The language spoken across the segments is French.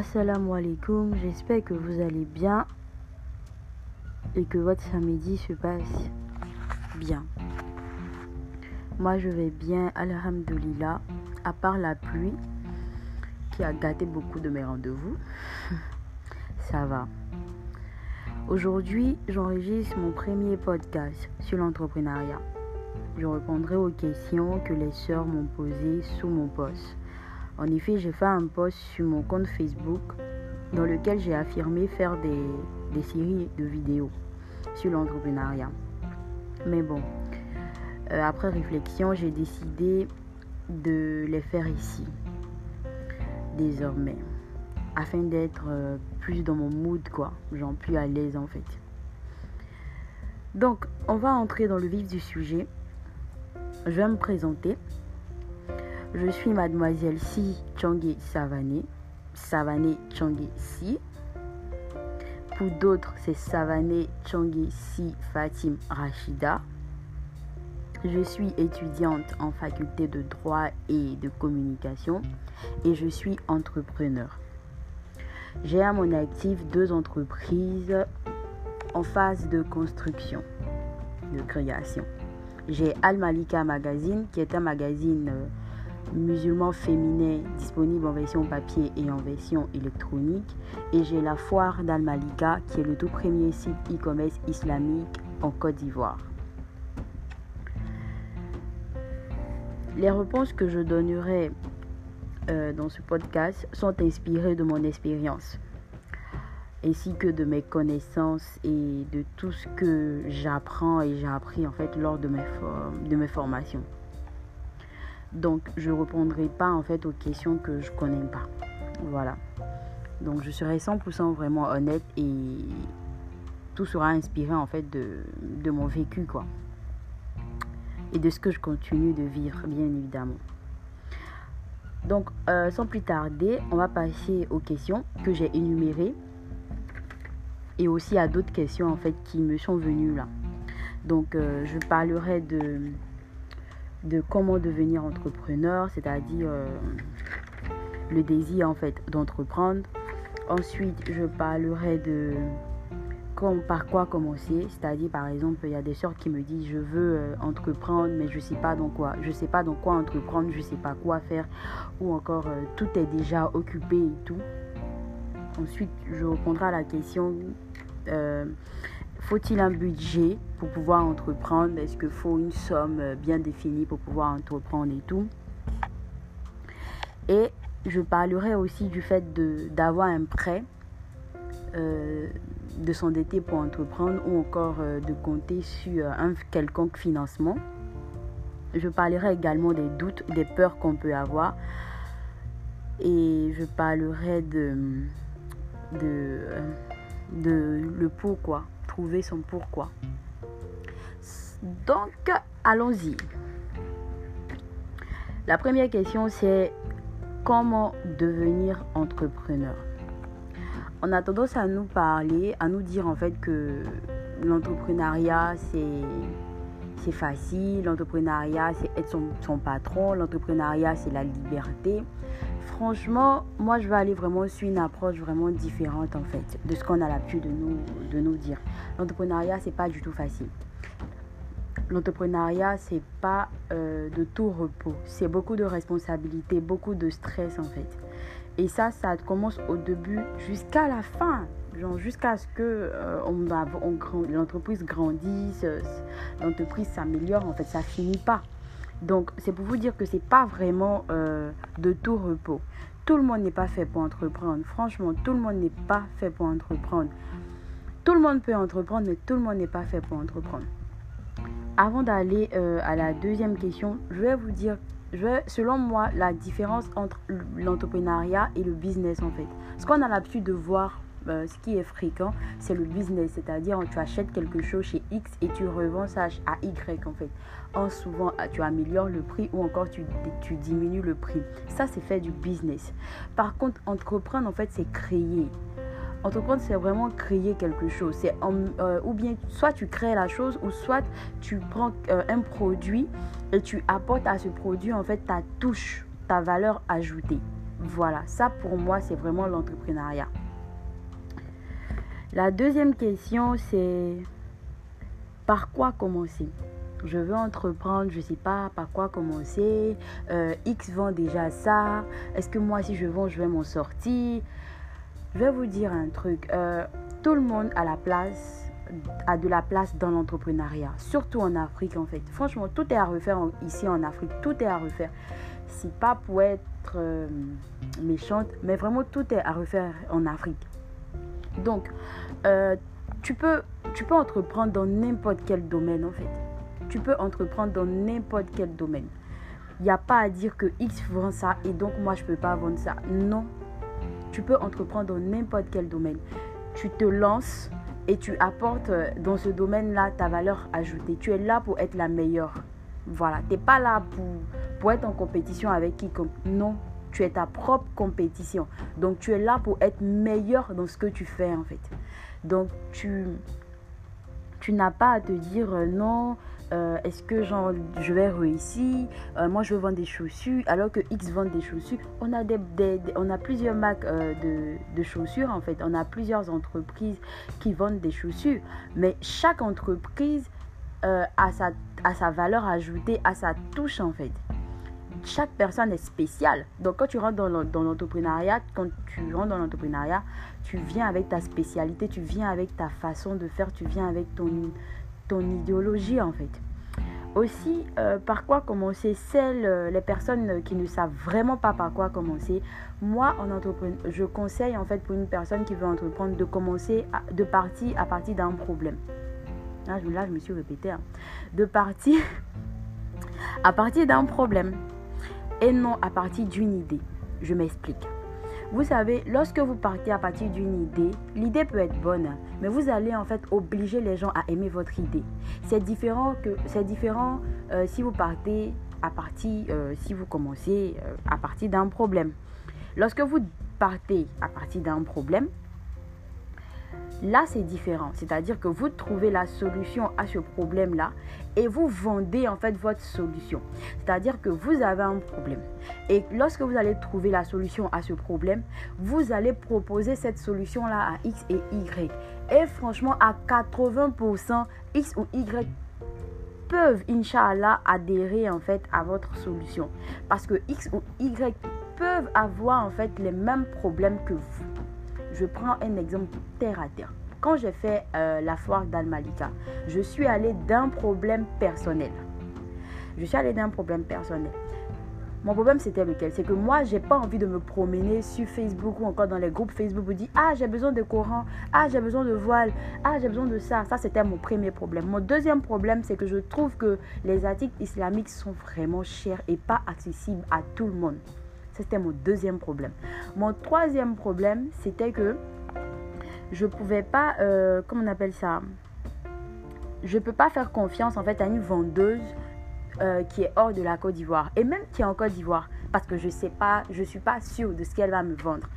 Assalamu alaikum, j'espère que vous allez bien et que votre samedi se passe bien. Moi je vais bien, alhamdulillah, à part la pluie qui a gâté beaucoup de mes rendez-vous. Ça va. Aujourd'hui, j'enregistre mon premier podcast sur l'entrepreneuriat. Je répondrai aux questions que les sœurs m'ont posées sous mon poste. En effet, j'ai fait un post sur mon compte Facebook dans lequel j'ai affirmé faire des, séries de vidéos sur l'entrepreneuriat. Mais bon, euh, après réflexion, j'ai décidé de les faire ici, désormais, afin d'être euh, plus dans mon mood, quoi, genre plus à l'aise en fait. Donc, on va entrer dans le vif du sujet. Je vais me présenter. Je suis mademoiselle Si Changé Savané. Savané Changé Si. Pour d'autres, c'est Savané Changé Si Fatim Rachida. Je suis étudiante en faculté de droit et de communication et je suis entrepreneur. J'ai à mon actif deux entreprises en phase de construction, de création. J'ai Al Malika Magazine, qui est un magazine euh, musulman féminin disponible en version papier et en version électronique. Et j'ai la foire d'Al Malika, qui est le tout premier site e-commerce islamique en Côte d'Ivoire. Les réponses que je donnerai euh, dans ce podcast sont inspirées de mon expérience ainsi que de mes connaissances et de tout ce que j'apprends et j'ai appris en fait lors de mes, de mes formations. Donc je ne répondrai pas en fait aux questions que je connais pas. Voilà. Donc je serai 100% vraiment honnête et tout sera inspiré en fait de, mon vécu quoi. Et de ce que je continue de vivre bien évidemment. Donc euh, sans plus tarder, on va passer aux questions que j'ai énumérées et aussi à d'autres questions en fait qui me sont venues là. Donc euh, je parlerai de de comment devenir entrepreneur, c'est-à-dire euh, le désir en fait d'entreprendre. Ensuite, je parlerai de par quoi commencer, c'est-à-dire par exemple, il y a des soeurs qui me disent je veux euh, entreprendre mais je sais pas dans quoi, je sais pas dans quoi entreprendre, je sais pas quoi faire ou encore euh, tout est déjà occupé et tout. Ensuite, je répondrai à la question faut-il un budget pour pouvoir entreprendre? Est-ce qu'il faut une somme euh, bien définie pour pouvoir entreprendre et tout? Et je parlerai aussi du fait d'avoir un prêt, euh, de s'endetter pour entreprendre ou encore euh, de compter sur un quelconque financement. Je parlerai également des doutes, des peurs qu'on peut avoir. Et je parlerai de, de, de le pourquoi son pourquoi. Donc, allons-y. La première question, c'est comment devenir entrepreneur? On a tendance à nous parler, à nous dire en fait que l'entrepreneuriat, c'est c'est facile, l'entrepreneuriat, c'est être son patron, l'entrepreneuriat, c'est la liberté franchement, moi, je vais aller vraiment sur une approche vraiment différente, en fait, de ce qu'on a l'habitude de nous, de nous dire. L'entrepreneuriat, c'est pas du tout facile. L'entrepreneuriat, c'est pas euh, de tout repos. C'est beaucoup de responsabilités, beaucoup de stress, en fait. Et ça, ça commence au début jusqu'à la fin. Jusqu'à ce que euh, on, l'entreprise grandisse, euh, l'entreprise s'améliore, en fait, ça finit pas. Donc, c'est pour vous dire que c'est pas vraiment euh, de tout repos. Tout le monde n'est pas fait pour entreprendre. Franchement, tout le monde n'est pas fait pour entreprendre. Tout le monde peut entreprendre, mais tout le monde n'est pas fait pour entreprendre. Avant d'aller euh, à la deuxième question, je vais vous dire, je selon moi, la différence entre l'entrepreneuriat et le business en fait. Ce qu'on a l'habitude de voir euh, ce qui est fréquent, c'est le business, c'est-à-dire tu achètes quelque chose chez X et tu revends ça à Y en fait. En souvent, tu améliores le prix ou encore tu, tu diminues le prix. Ça, c'est fait du business. Par contre, entreprendre, en fait, c'est créer. Entreprendre, c'est vraiment créer quelque chose. C'est euh, ou bien soit tu crées la chose ou soit tu prends euh, un produit et tu apportes à ce produit en fait ta touche, ta valeur ajoutée. Voilà, ça pour moi, c'est vraiment l'entrepreneuriat. La deuxième question, c'est par quoi commencer? Je veux entreprendre, je ne sais pas par quoi commencer. Euh, X vend déjà ça. Est-ce que moi, si je vends, je vais m'en sortir? Je vais vous dire un truc. Euh, tout le monde a de la place dans l'entrepreneuriat, surtout en Afrique en fait. Franchement, tout est à refaire ici en Afrique, tout est à refaire. C'est pas pour être euh, méchante, mais vraiment tout est à refaire en Afrique. Donc, tu, peux, tu peux entreprendre dans n'importe quel domaine en fait tu peux entreprendre dans n'importe quel domaine. Il n'y a pas à dire que X vend ça et donc moi je ne peux pas vendre ça. Non. Tu peux entreprendre dans n'importe quel domaine. Tu te lances et tu apportes euh, dans ce domaine-là ta valeur ajoutée. Tu es là pour être la meilleure. Voilà. Tu n'es pas là pour, pour être en compétition avec quiconque. Non. Tu es ta propre compétition. Donc tu es là pour être meilleur dans ce que tu fais en fait. Donc tu, tu n'as pas à te dire euh, non, euh, est-ce que genre, je vais réussir euh, Moi, je veux vendre des chaussures alors que X vend des chaussures. On a, des, on a plusieurs marques de, de, chaussures en fait. On a plusieurs entreprises qui vendent des chaussures. Mais chaque entreprise a, sa, a sa valeur ajoutée, a sa touche en fait. Chaque personne est spéciale. Donc quand tu rentres dans l'entrepreneuriat, quand tu rentres dans l'entrepreneuriat, tu viens avec ta spécialité, tu viens avec ta façon de faire, tu viens avec ton ton idéologie en fait. Aussi, euh, par quoi commencer? Celles, euh, les personnes qui ne savent vraiment pas par quoi commencer, moi, en entrepreneur, je conseille en fait pour une personne qui veut entreprendre de commencer, de partir à partir d'un problème. Là, je, là, je me suis répété. Hein. De partir à partir d'un problème et non à partir d'une idée. Je m'explique. Vous savez, lorsque vous partez à partir d'une idée, l'idée peut être bonne, mais vous allez en fait obliger les gens à aimer votre idée. C'est différent que différent euh, si vous partez à partir, euh, si vous commencez euh, à partir d'un problème. Lorsque vous partez à partir d'un problème, Là, c'est différent. C'est-à-dire que vous trouvez la solution à ce problème-là et vous vendez en fait votre solution. C'est-à-dire que vous avez un problème. Et lorsque vous allez trouver la solution à ce problème, vous allez proposer cette solution-là à X et Y. Et franchement, à 80%, X ou Y peuvent, Inch'Allah, adhérer en fait à votre solution. Parce que X ou Y peuvent avoir en fait les mêmes problèmes que vous. Je prends un exemple terre à terre. Quand j'ai fait euh, la foire d'Al-Malika, je suis allée d'un problème personnel. Je suis allée d'un problème personnel. Mon problème, c'était lequel? C'est que moi, j'ai pas envie de me promener sur Facebook ou encore dans les groupes Facebook pour dire Ah, j'ai besoin de Coran, ah, j'ai besoin de voile, ah, j'ai besoin de ça. Ça, c'était mon premier problème. Mon deuxième problème, c'est que je trouve que les articles islamiques sont vraiment chers et pas accessibles à tout le monde. C'était mon deuxième problème. Mon troisième problème, c'était que je pouvais pas, euh, comment on appelle ça? Je peux pas faire confiance en fait à une vendeuse euh, qui est hors de la Côte d'Ivoire et même qui est en Côte d'Ivoire parce que je sais pas, je suis pas sûre de ce qu'elle va me vendre.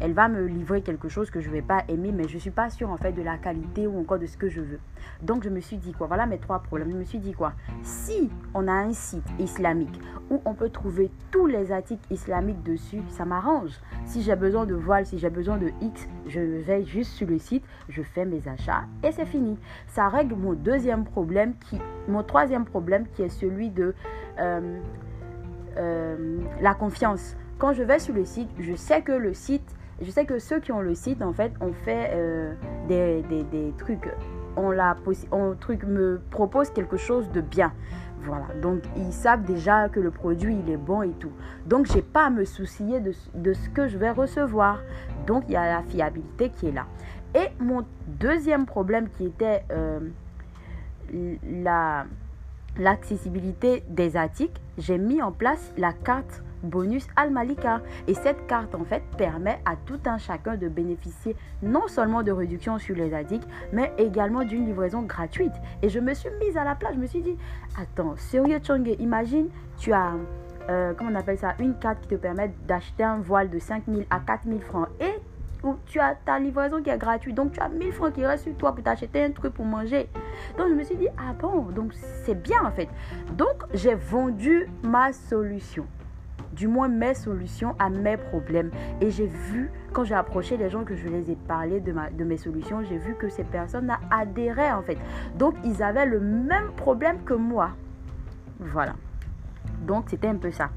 Elle va me livrer quelque chose que je vais pas aimer, mais je suis pas sûre en fait de la qualité ou encore de ce que je veux. Donc je me suis dit quoi, voilà mes trois problèmes. Je me suis dit quoi, si on a un site islamique où on peut trouver tous les articles islamiques dessus, ça m'arrange. Si j'ai besoin de voile, si j'ai besoin de X, je vais juste sur le site, je fais mes achats et c'est fini. Ça règle mon deuxième problème qui, mon troisième problème qui est celui de euh, euh, la confiance. Quand je vais sur le site, je sais que le site, je sais que ceux qui ont le site, en fait, ont fait euh, des, des, des, trucs. On, la, on truc me propose quelque chose de bien. Voilà, donc ils savent déjà que le produit il est bon et tout. Donc j'ai pas à me soucier de, de, ce que je vais recevoir. Donc il y a la fiabilité qui est là. Et mon deuxième problème qui était euh, la l'accessibilité des articles, j'ai mis en place la carte bonus Al-Malika. Et cette carte, en fait, permet à tout un chacun de bénéficier non seulement de réductions sur les articles, mais également d'une livraison gratuite. Et je me suis mise à la place, je me suis dit, attends, sérieux Chongue, imagine, tu as, euh, comment on appelle ça, une carte qui te permet d'acheter un voile de 5000 à 4000 francs. Et tu as ta livraison qui est gratuite. Donc tu as 1000 francs qui restent sur toi pour t'acheter un truc pour manger. Donc je me suis dit, ah bon, donc c'est bien en fait. Donc j'ai vendu ma solution. du moins mes solutions à mes problèmes. Et j'ai vu, quand j'ai approché les gens que je les ai parlé de, ma, de mes solutions, j'ai vu que ces personnes adhéraient en fait. Donc ils avaient le même problème que moi. Voilà. Donc c'était un peu ça.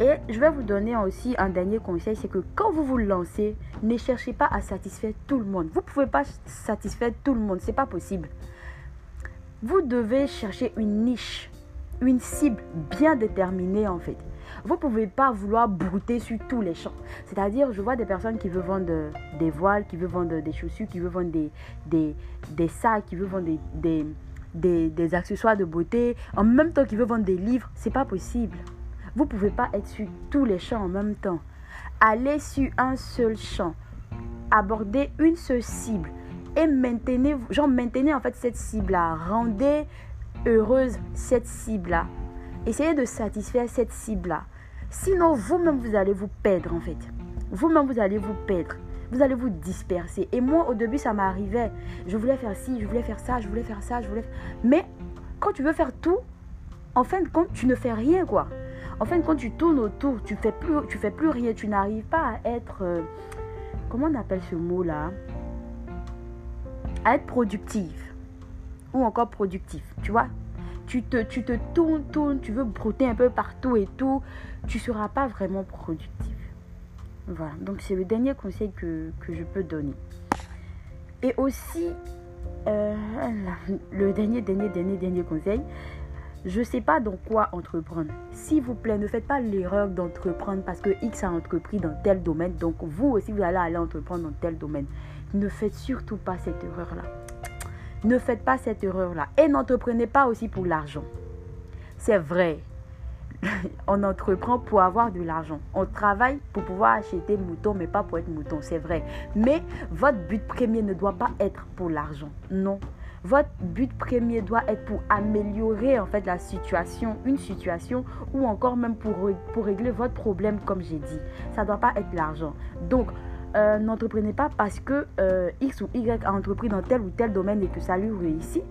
Et je vais vous donner aussi un dernier conseil, c'est que quand vous vous lancez, ne cherchez pas à satisfaire tout le monde. Vous ne pouvez pas satisfaire tout le monde, c'est pas possible. Vous devez chercher une niche, une cible bien déterminée en fait. Vous ne pouvez pas vouloir brouter sur tous les champs. C'est-à-dire, je vois des personnes qui veulent vendre des voiles, qui veulent vendre des chaussures, qui veulent vendre des, sacs, qui veulent vendre des, accessoires de beauté, en même temps qu'il veut vendre des livres, c'est pas possible. Vous pouvez pas être sur tous les champs en même temps. Allez sur un seul champ. Abordez une seule cible. Et maintenez, genre maintenez en fait cette cible-là. Rendez heureuse cette cible-là. Essayez de satisfaire cette cible-là. Sinon, vous-même, vous allez vous perdre en fait. Vous-même, vous allez vous perdre vous allez vous disperser. Et moi, au début, ça m'arrivait. Je voulais faire ci, je voulais faire ça, je voulais faire ça, je voulais. Mais quand tu veux faire tout, en fin de compte, tu ne fais rien, quoi. En fin de compte, tu tournes autour, tu fais plus, tu fais plus rien, tu n'arrives pas à être, euh, comment on appelle ce mot-là, à être productif ou encore productif, tu vois? Tu te, tu te tournes, tournes, tu veux brouter un peu partout et tout, tu seras pas vraiment productif. Voilà, donc c'est le dernier conseil que, je peux donner. Et aussi, euh, le dernier, dernier, dernier, dernier conseil, je ne sais pas dans quoi entreprendre. S'il vous plaît, ne faites pas l'erreur d'entreprendre parce que X a entrepris dans tel domaine, donc vous aussi, vous allez aller entreprendre dans tel domaine. Ne faites surtout pas cette erreur-là. Ne faites pas cette erreur-là. Et n'entreprenez pas aussi pour l'argent. C'est vrai, on entreprend pour avoir de l'argent. On travaille pour pouvoir acheter mouton, mais pas pour être mouton, c'est vrai. Mais votre but premier ne doit pas être pour l'argent. Non. Votre but premier doit être pour améliorer en fait la situation, une situation ou encore même pour, pour régler votre problème comme j'ai dit. Ça ne doit pas être l'argent. Donc, euh, n'entreprenez pas parce que euh, X ou Y a entrepris dans tel ou tel domaine et que ça lui réussit.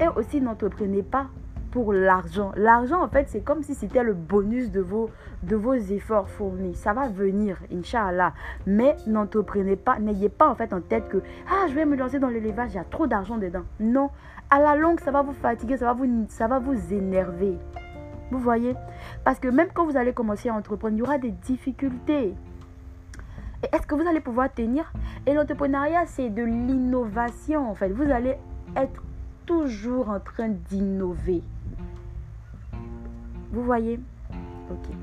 Et aussi n'entreprenez pas pour l'argent. L'argent, en fait, c'est comme si c'était le bonus de vos, de vos efforts fournis. Ça va venir, Inch'Allah. Mais n'entreprenez pas, n'ayez pas en fait en tête que, ah, je vais me lancer dans l'élevage, il y a trop d'argent dedans. Non, à la longue, ça va vous fatiguer, ça va vous, ça va vous énerver. Vous voyez? Parce que même quand vous allez commencer à entreprendre, il y aura des difficultés. Et est-ce que vous allez pouvoir tenir? Et l'entrepreneuriat, c'est de l'innovation en fait. Vous allez être toujours en train d'innover. Vous voyez Ok.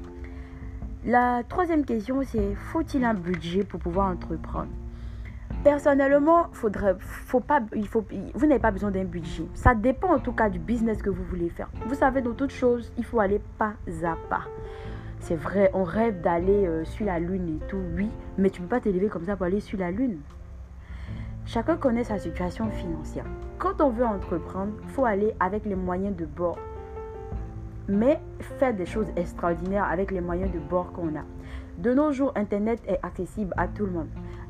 La troisième question, c'est faut-il un budget pour pouvoir entreprendre? Personnellement, faudrait, faut pas, il faut, vous n'avez pas besoin d'un budget. Ça dépend en tout cas du business que vous voulez faire. Vous savez, dans toute chose, il faut aller pas à pas. C'est vrai, on rêve d'aller euh, sur la lune et tout, oui, mais tu ne peux pas t'élever comme ça pour aller sur la lune. Chacun connaît sa situation financière. Quand on veut entreprendre, faut aller avec les moyens de bord mais faire des choses extraordinaires avec les moyens de bord qu'on a. De nos jours, Internet est accessible à tout le monde.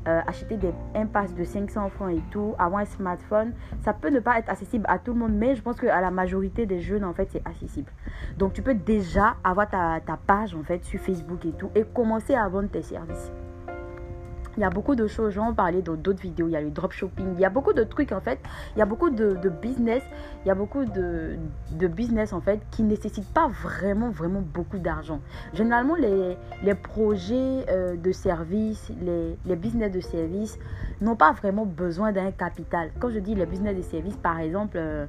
Euh, acheter des impasses de 500 francs et tout, avoir un smartphone, ça peut ne pas être accessible à tout le monde, mais je pense qu'à la majorité des jeunes, en fait, c'est accessible. Donc, tu peux déjà avoir ta, ta page, en fait, sur Facebook et tout, et commencer à vendre tes services. Il y a beaucoup de choses, j'en parlais dans d'autres vidéos, il y a le dropshipping, il y a beaucoup de trucs en fait, il y a beaucoup de, business, il y a beaucoup de, business en fait qui ne nécessitent pas vraiment, vraiment beaucoup d'argent. Généralement, les, les projets euh, de services, les, les business de services n'ont pas vraiment besoin d'un capital. Quand je dis les business de services, par exemple, euh,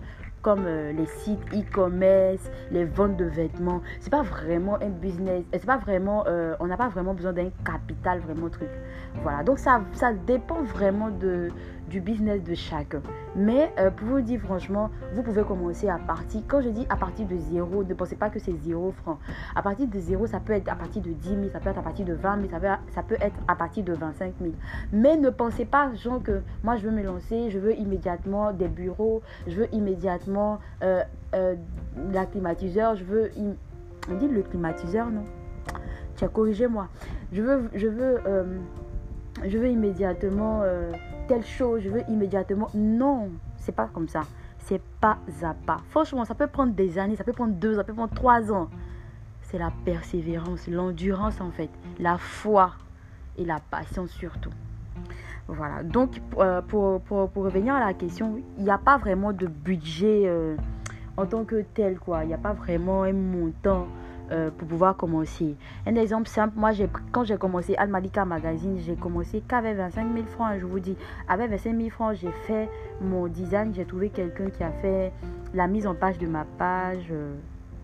comme euh, les sites e-commerce, les ventes de vêtements. C'est pas vraiment un business. C'est pas vraiment. Euh, on n'a pas vraiment besoin d'un capital vraiment truc. Voilà. Donc ça, ça dépend vraiment de, du business de chacun. Mais euh, pour vous dire franchement, vous pouvez commencer à partir, quand je dis à partir de zéro, ne pensez pas que c'est zéro franc. À partir de zéro, ça peut être à partir de 10 000, ça peut être à partir de 20 000, ça peut, ça peut être à partir de 25 000. Mais ne pensez pas, genre, que moi je veux me lancer, je veux immédiatement des bureaux, je veux immédiatement euh, euh, la climatiseur, je veux. On dit le climatiseur, non? Tiens, corrigez-moi. Je veux, je veux, je veux immédiatement telle chose, je veux immédiatement. Non, c'est pas comme ça. C'est pas à pas. Franchement, ça peut prendre des années, ça peut prendre deux, ça peut prendre trois ans. c'est la persévérance, l'endurance en fait, la foi et la patience surtout. Voilà, donc euh, pour, pour, pour, revenir à la question, il n'y a pas vraiment de budget euh, en tant que tel, quoi. Il n'y a pas vraiment un montant euh, pour pouvoir commencer. Un exemple simple, moi, quand j'ai commencé Almalika Magazine, j'ai commencé qu'avec 25 000 francs, je vous dis. Avec 25 000 francs, j'ai fait mon design, j'ai trouvé quelqu'un qui a fait la mise en page de ma page,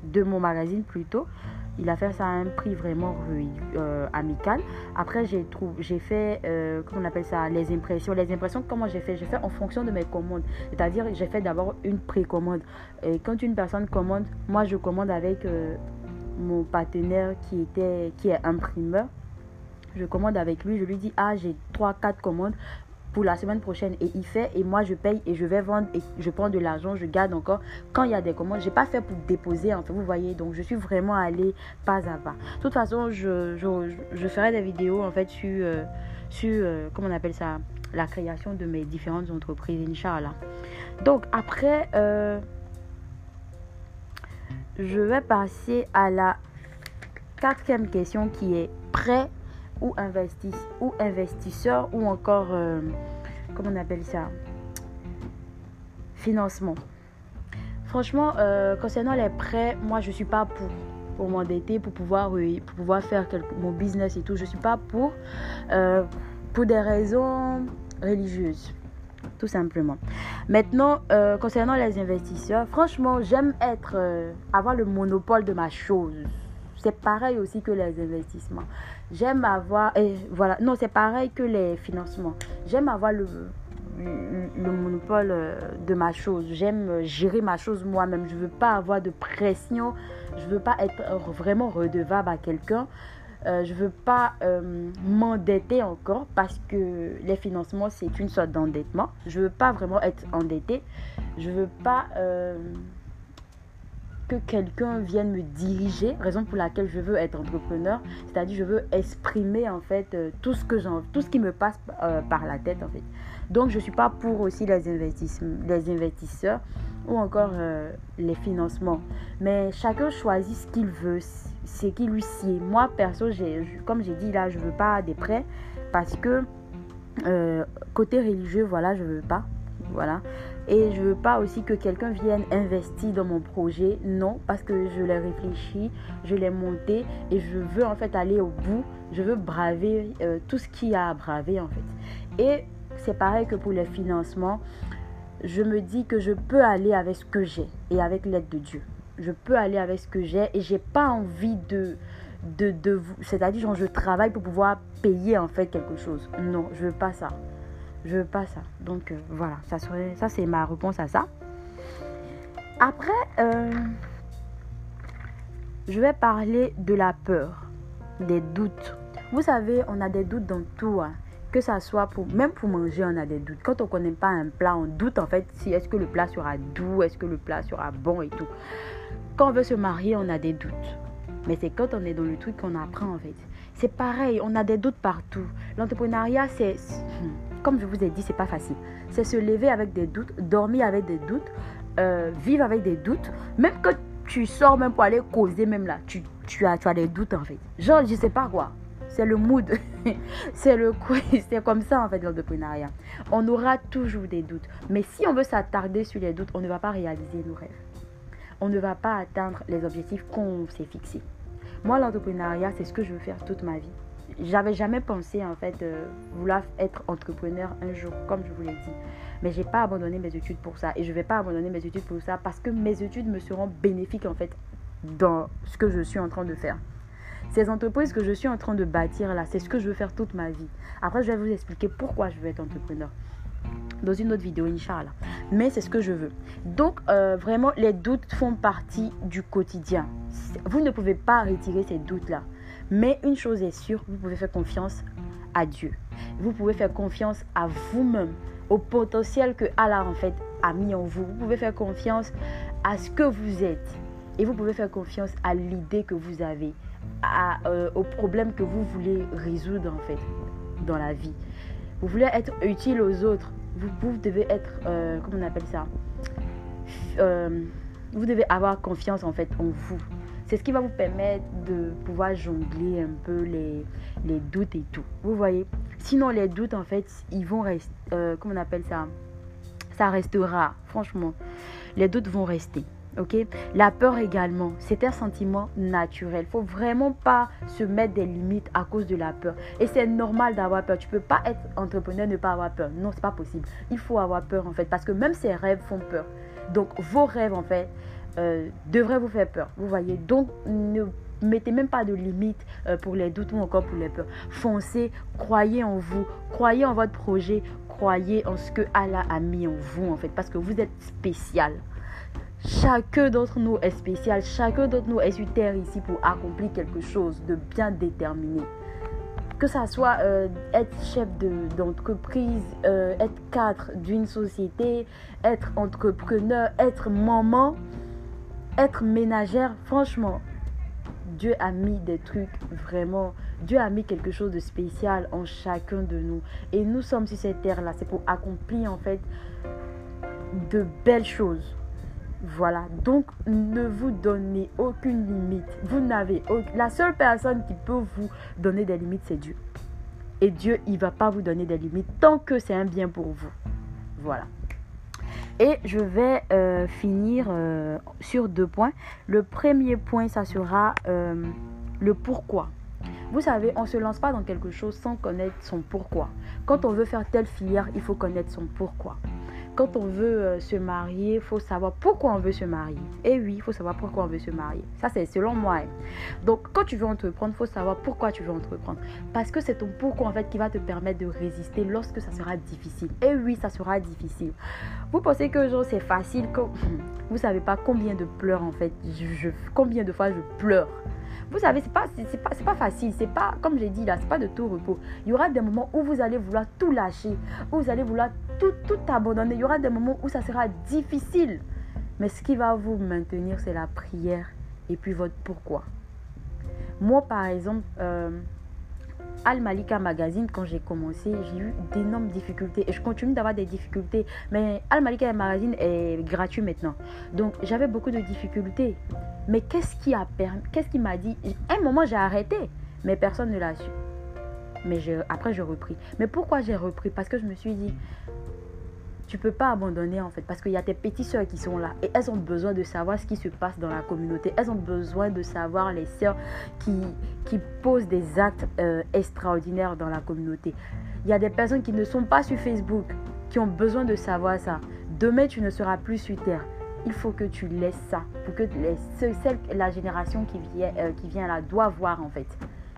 de mon magazine plutôt. Il a fait ça à un prix vraiment euh, amical. Après, j'ai fait, euh, comment on appelle ça, les impressions. Les impressions, comment j'ai fait? J'ai fait en fonction de mes commandes. C'est-à-dire, j'ai fait d'abord une précommande. Et quand une personne commande, moi, je commande avec euh, mon partenaire qui, était, qui est imprimeur. Je commande avec lui, je lui dis, ah, j'ai 3-4 commandes pour la semaine prochaine et il fait et moi je paye et je vais vendre et je prends de l'argent, je garde encore quand il y a des commandes. J'ai pas fait pour déposer en fait, vous voyez. Donc je suis vraiment allée pas à pas. De toute façon, je, je, ferai des vidéos en fait sur, euh, sur euh, comment on appelle ça, la création de mes différentes entreprises, Inch'Allah. Donc après, euh, je vais passer à la quatrième question qui est prêt ou, ou investisseur ou encore, euh, comment on appelle ça? Financement. Franchement, euh, concernant les prêts, moi je suis pas pour pour m'endetter, pour pouvoir, pour pouvoir faire mon business et tout. Je suis pas pour, euh, pour des raisons religieuses, tout simplement. Maintenant, concernant les investisseurs, franchement, j'aime être, avoir le monopole de ma chose. C'est pareil aussi que les investissements. J'aime avoir, et voilà, non, c'est pareil que les financements. J'aime avoir le, le monopole euh, de ma chose. J'aime gérer ma chose moi-même. Je ne veux pas avoir de pression. Je ne veux pas être vraiment redevable à quelqu'un. Euh, je ne veux pas euh, m'endetter encore parce que les financements, c'est une sorte d'endettement. Je ne veux pas vraiment être endetté. Je ne veux pas quelqu'un vienne me diriger, raison pour laquelle je veux être entrepreneur, c'est-à-dire je veux exprimer en fait euh, tout ce que tout ce qui me passe euh, par la tête en fait. Donc je suis pas pour aussi les les investisseurs ou encore euh, les financements, mais chacun choisit ce qu'il veut, ce qui lui sied. Moi perso, comme j'ai dit là, je veux pas des prêts parce que côté religieux, voilà, je veux pas, voilà. Et je veux pas aussi que quelqu'un vienne investir dans mon projet. Non, parce que je l'ai réfléchi, je l'ai monté et je veux en fait aller au bout. Je veux braver euh, tout ce qu'il y a à braver en fait. Et c'est pareil que pour les financements. Je me dis que je peux aller avec ce que j'ai et avec l'aide de Dieu. Je peux aller avec ce que j'ai et j'ai pas envie de de, de c'est-à-dire je travaille pour pouvoir payer en fait quelque chose. Non, je veux pas ça. Je veux pas ça. Donc euh, voilà, ça, serait, ça c'est ma réponse à ça. Après, euh, je vais parler de la peur, des doutes. Vous savez, on a des doutes dans tout. Hein. Que ça soit pour, même pour manger, on a des doutes. Quand on connaît pas un plat, on doute en fait si est-ce que le plat sera doux, est-ce que le plat sera bon et tout. Quand on veut se marier, on a des doutes. Mais c'est quand on est dans le truc qu'on apprend en fait. C'est pareil, on a des doutes partout. L'entrepreneuriat, c'est comme je vous ai dit, c'est pas facile. C'est se lever avec des doutes, dormir avec des doutes, euh, vivre avec des doutes. Même que tu sors même pour aller causer, même là, tu, tu, as, tu as des doutes en fait. Genre, je sais pas quoi. C'est le mood. c'est le C'est comme ça en fait l'entrepreneuriat. On aura toujours des doutes. Mais si on veut s'attarder sur les doutes, on ne va pas réaliser nos rêves. On ne va pas atteindre les objectifs qu'on s'est fixés. Moi, l'entrepreneuriat, c'est ce que je veux faire toute ma vie j'avais jamais pensé en fait vouloir être entrepreneur un jour, comme je vous l'ai dit. Mais j'ai pas abandonné mes études pour ça et je vais pas abandonner mes études pour ça parce que mes études me seront bénéfiques en fait dans ce que je suis en train de faire. Ces entreprises que je suis en train de bâtir là, c'est ce que je veux faire toute ma vie. Après, je vais vous expliquer pourquoi je veux être entrepreneur dans une autre vidéo, Inch'Allah. Mais c'est ce que je veux. Donc, euh, vraiment, les doutes font partie du quotidien. Vous ne pouvez pas retirer ces doutes-là. Mais une chose est sûre, vous pouvez faire confiance à Dieu. Vous pouvez faire confiance à vous-même, au potentiel que Allah en fait a mis en vous. Vous pouvez faire confiance à ce que vous êtes. Et vous pouvez faire confiance à l'idée que vous avez, euh, au problème que vous voulez résoudre en fait dans la vie. Vous voulez être utile aux autres. Vous, devez être, euh, comment on appelle ça? Euh, Vous devez avoir confiance en fait en vous. C'est ce qui va vous permettre de pouvoir jongler un peu les, les doutes et tout. Vous voyez? Sinon, les doutes, en fait, ils vont rester. Euh, comment on appelle ça? Ça restera, franchement. Les doutes vont rester. Ok? La peur également, c'est un sentiment naturel. Faut vraiment pas se mettre des limites à cause de la peur. Et c'est normal d'avoir peur. Tu peux pas être entrepreneur ne pas avoir peur. Non, c'est pas possible. Il faut avoir peur en fait parce que même ses rêves font peur. Donc vos rêves en fait euh, devraient vous faire peur. Vous voyez? Donc ne mettez même pas de limites euh, pour les doutes ou encore pour les peurs. Foncez, croyez en vous, croyez en votre projet, croyez en ce que Allah a mis en vous en fait parce que vous êtes spécial. Chacun d'entre nous est spécial. Chacun d'entre nous est sur terre ici pour accomplir quelque chose de bien déterminé. Que ça soit euh, être chef d'entreprise, euh, être cadre d'une société, être entrepreneur, être maman, être ménagère. Franchement, Dieu a mis des trucs vraiment. Dieu a mis quelque chose de spécial en chacun de nous. Et nous sommes sur cette terre-là. C'est pour accomplir en fait de belles choses. Voilà, donc ne vous donnez aucune limite. Vous n'avez la seule personne qui peut vous donner des limites, c'est Dieu. Et Dieu, il va pas vous donner des limites tant que c'est un bien pour vous. Voilà. Et je vais euh, finir euh, sur deux points. Le premier point, ça sera euh, le pourquoi. Vous savez, on ne se lance pas dans quelque chose sans connaître son pourquoi. Quand on veut faire telle filière, il faut connaître son pourquoi quand on veut euh, se marier, il faut savoir pourquoi on veut se marier. Et oui, il faut savoir pourquoi on veut se marier. Ça, c'est selon moi. Hein. Donc, quand tu veux entreprendre, il faut savoir pourquoi tu veux entreprendre. Parce que c'est ton pourquoi, en fait, qui va te permettre de résister lorsque ça sera difficile. Et oui, ça sera difficile. Vous pensez que c'est facile. Que... Vous savez pas combien de pleurs, en fait. Combien de fois je pleure vous savez, c'est pas, c'est pas, pas facile. C'est pas, comme j'ai dit là, c'est pas de tout repos. Il y aura des moments où vous allez vouloir tout lâcher, où vous allez vouloir tout, tout abandonner. Il y aura des moments où ça sera difficile. Mais ce qui va vous maintenir, c'est la prière et puis votre pourquoi. Moi, par exemple, euh, Al Malika Magazine, quand j'ai commencé, j'ai eu d'énormes difficultés et je continue d'avoir des difficultés. Mais Al Malika Magazine est gratuit maintenant. Donc j'avais beaucoup de difficultés. Mais qu'est-ce qui a qu'est-ce qui m'a dit? Un moment, j'ai arrêté, mais personne ne l'a su. Mais après, j'ai repris. Mais pourquoi j'ai repris? Parce que je me suis dit, tu peux pas abandonner en fait parce qu'il y a tes petites soeurs qui sont là et elles ont besoin de savoir ce qui se passe dans la communauté. Elles ont besoin de savoir les soeurs qui, qui posent des actes euh, extraordinaires dans la communauté. Il y a des personnes qui ne sont pas sur Facebook qui ont besoin de savoir ça. Demain, tu ne seras plus sur Terre. Il faut que tu laisses ça pour que les, celle, la génération qui vient, euh, qui vient là doit voir en fait.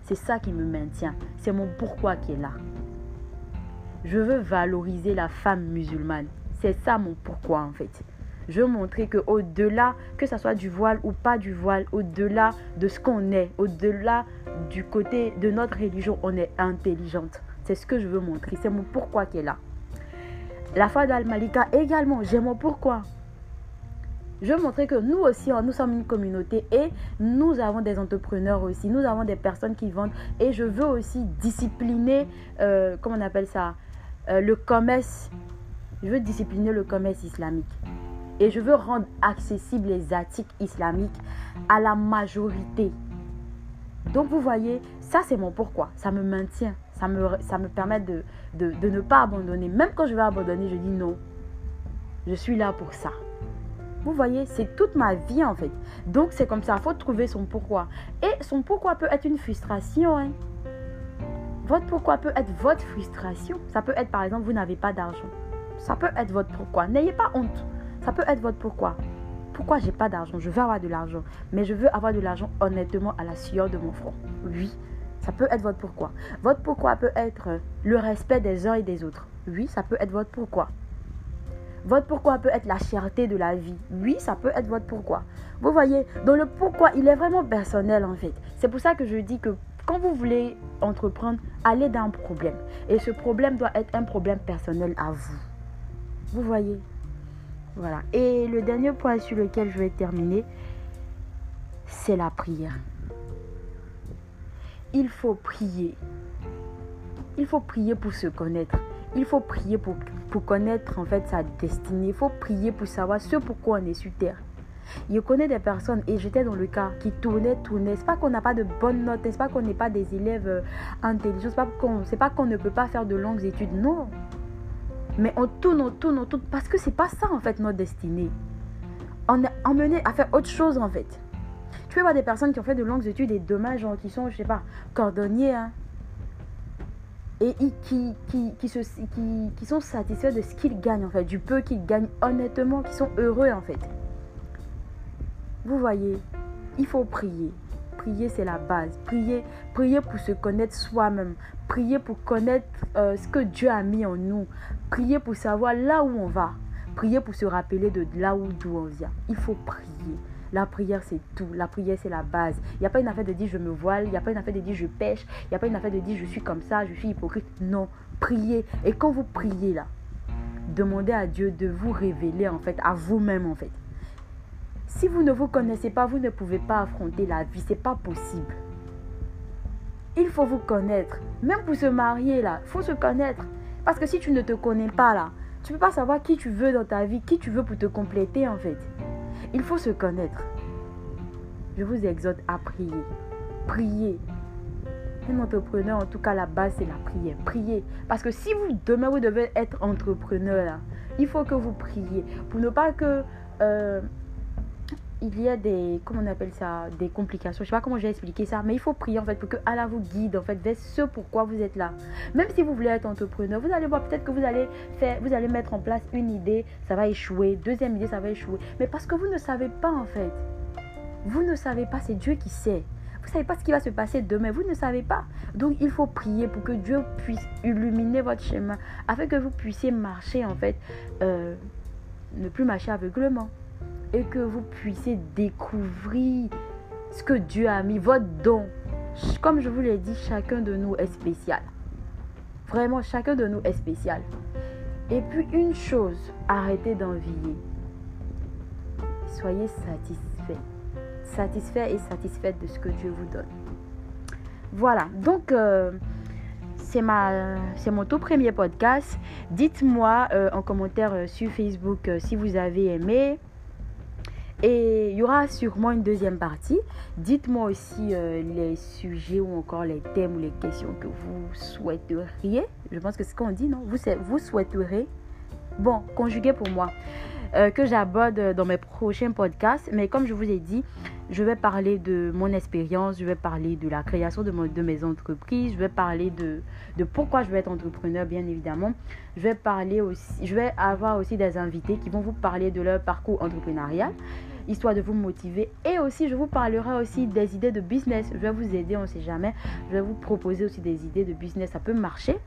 C'est ça qui me maintient. C'est mon pourquoi qui est là. Je veux valoriser la femme musulmane. C'est ça mon pourquoi en fait. Je veux montrer que au-delà, que ce soit du voile ou pas du voile, au-delà de ce qu'on est, au-delà du côté de notre religion, on est intelligente. C'est ce que je veux montrer. C'est mon pourquoi qui est là. La foi d'Al-Malika également, j'ai mon pourquoi. Je veux montrer que nous aussi, nous sommes une communauté et nous avons des entrepreneurs aussi. Nous avons des personnes qui vendent. Et je veux aussi discipliner, euh, comment on appelle ça? Euh, le commerce, je veux discipliner le commerce islamique. Et je veux rendre accessibles les articles islamiques à la majorité. Donc vous voyez, ça c'est mon pourquoi. Ça me maintient. Ça me, ça me permet de, de, ne pas abandonner. Même quand je vais abandonner, je dis non. Je suis là pour ça. Vous voyez, c'est toute ma vie en fait. Donc c'est comme ça, il faut trouver son pourquoi. Et son pourquoi peut être une frustration. Hein. Votre pourquoi peut être votre frustration. Ça peut être par exemple, vous n'avez pas d'argent. Ça peut être votre pourquoi. N'ayez pas honte. Ça peut être votre pourquoi. Pourquoi j'ai pas d'argent? Je veux avoir de l'argent. Mais je veux avoir de l'argent honnêtement à la sueur de mon front. Oui, ça peut être votre pourquoi. Votre pourquoi peut être le respect des uns et des autres. Oui, ça peut être votre pourquoi. Votre pourquoi peut être la cherté de la vie. Oui, ça peut être votre pourquoi. Vous voyez, dans le pourquoi, il est vraiment personnel en fait. C'est pour ça que je dis que quand vous voulez entreprendre, allez dans un problème. Et ce problème doit être un problème personnel à vous. Vous voyez? Voilà. Et le dernier point sur lequel je vais terminer, c'est la prière. Il faut prier. Il faut prier pour se connaître. Il faut prier pour, pour connaître en fait sa destinée. Il faut prier pour savoir ce pourquoi on est sur terre. Je connais des personnes, et j'étais dans le cas, qui tournaient, tournaient. C'est pas qu'on n'a pas de bonnes notes, c'est pas qu'on n'est pas des élèves euh, intelligents, c'est pas qu'on pas qu'on ne peut pas faire de longues études. Non. Mais on tourne, on tourne, on tourne, parce que c'est pas ça en fait notre destinée. On est emmené à faire autre chose en fait. Tu peux voir des personnes qui ont fait de longues études et dommage, genre, qui sont, je sais pas, cordonniers, hein, et qui, qui, qui, se, qui, qui sont satisfaits de ce qu'ils gagnent en fait, du peu qu'ils gagnent honnêtement, qui sont heureux en fait. Vous voyez, il faut prier. Prier, c'est la base. Prier, prier pour se connaître soi-même. Prier pour connaître euh, ce que Dieu a mis en nous. Prier pour savoir là où on va. Prier pour se rappeler de là où d'où on vient. Il faut prier. La prière, c'est tout. La prière, c'est la base. Il n'y a pas une affaire de dire je me voile. Il n'y a pas une affaire de dire je pêche. Il n'y a pas une affaire de dire je suis comme ça, je suis hypocrite. Non. Priez. Et quand vous priez là, demandez à Dieu de vous révéler en fait, à vous-même en fait. Si vous ne vous connaissez pas, vous ne pouvez pas affronter la vie. C'est pas possible. Il faut vous connaître. Même pour se marier là, il faut se connaître. Parce que si tu ne te connais pas là, tu ne peux pas savoir qui tu veux dans ta vie, qui tu veux pour te compléter en fait. Il faut se connaître. Je vous exhorte à prier. Priez. Un entrepreneur, en tout cas, la base, c'est la prière. Priez. Parce que si vous, demain, vous devez être entrepreneur, là, il faut que vous priez. Pour ne pas que... Euh, il y a des, comment on appelle ça, des complications. Je sais pas comment j'ai expliqué ça, mais il faut prier en fait pour que Allah vous guide en fait vers ce pourquoi vous êtes là. Même si vous voulez être entrepreneur, vous allez voir peut-être que vous allez faire, vous allez mettre en place une idée, ça va échouer. Deuxième idée, ça va échouer. Mais parce que vous ne savez pas en fait. Vous ne savez pas, c'est Dieu qui sait. Vous ne savez pas ce qui va se passer demain, vous ne savez pas. Donc il faut prier pour que Dieu puisse illuminer votre chemin, afin que vous puissiez marcher en fait, euh, ne plus marcher aveuglement et que vous puissiez découvrir ce que Dieu a mis, votre don. Comme je vous l'ai dit, chacun de nous est spécial. Vraiment, chacun de nous est spécial. Et puis une chose, arrêtez d'envier. Soyez satisfait. Satisfait et satisfaite de ce que Dieu vous donne. Voilà, donc euh, c'est mon tout premier podcast. Dites-moi euh, en commentaire euh, sur Facebook si vous avez aimé. Et il y aura sûrement une deuxième partie. Dites-moi aussi euh, les sujets ou encore les thèmes ou les questions que vous souhaiteriez. Je pense que c'est ce qu'on dit, non? Vous, vous souhaiteriez? Bon, conjuguer pour moi. Euh, que j'aborde dans mes prochains podcasts. Mais comme je vous ai dit, je vais parler de mon expérience, je vais parler de la création de, de mes entreprises, je vais parler de, de, pourquoi je vais être entrepreneur, bien évidemment. Je vais parler aussi, je vais avoir aussi des invités qui vont vous parler de leur parcours entrepreneurial, histoire de vous motiver. Et aussi, je vous parlerai aussi des idées de business. Je vais vous aider, on ne sait jamais. Je vais vous proposer aussi des idées de business. Ça peut marcher,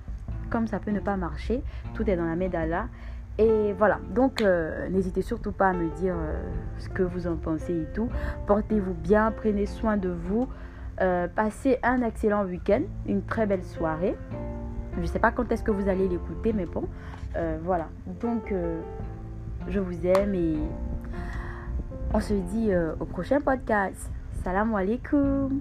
comme ça peut ne pas marcher. Tout est dans la main d'Allah. Et voilà, donc euh, n'hésitez surtout pas à me dire euh, ce que vous en pensez et tout. Portez-vous bien, prenez soin de vous. Euh, passez un excellent week-end, une très belle soirée. Je ne sais pas quand est-ce que vous allez l'écouter, mais bon, voilà. Donc, je vous aime et on se dit au prochain podcast. Salam alaikum.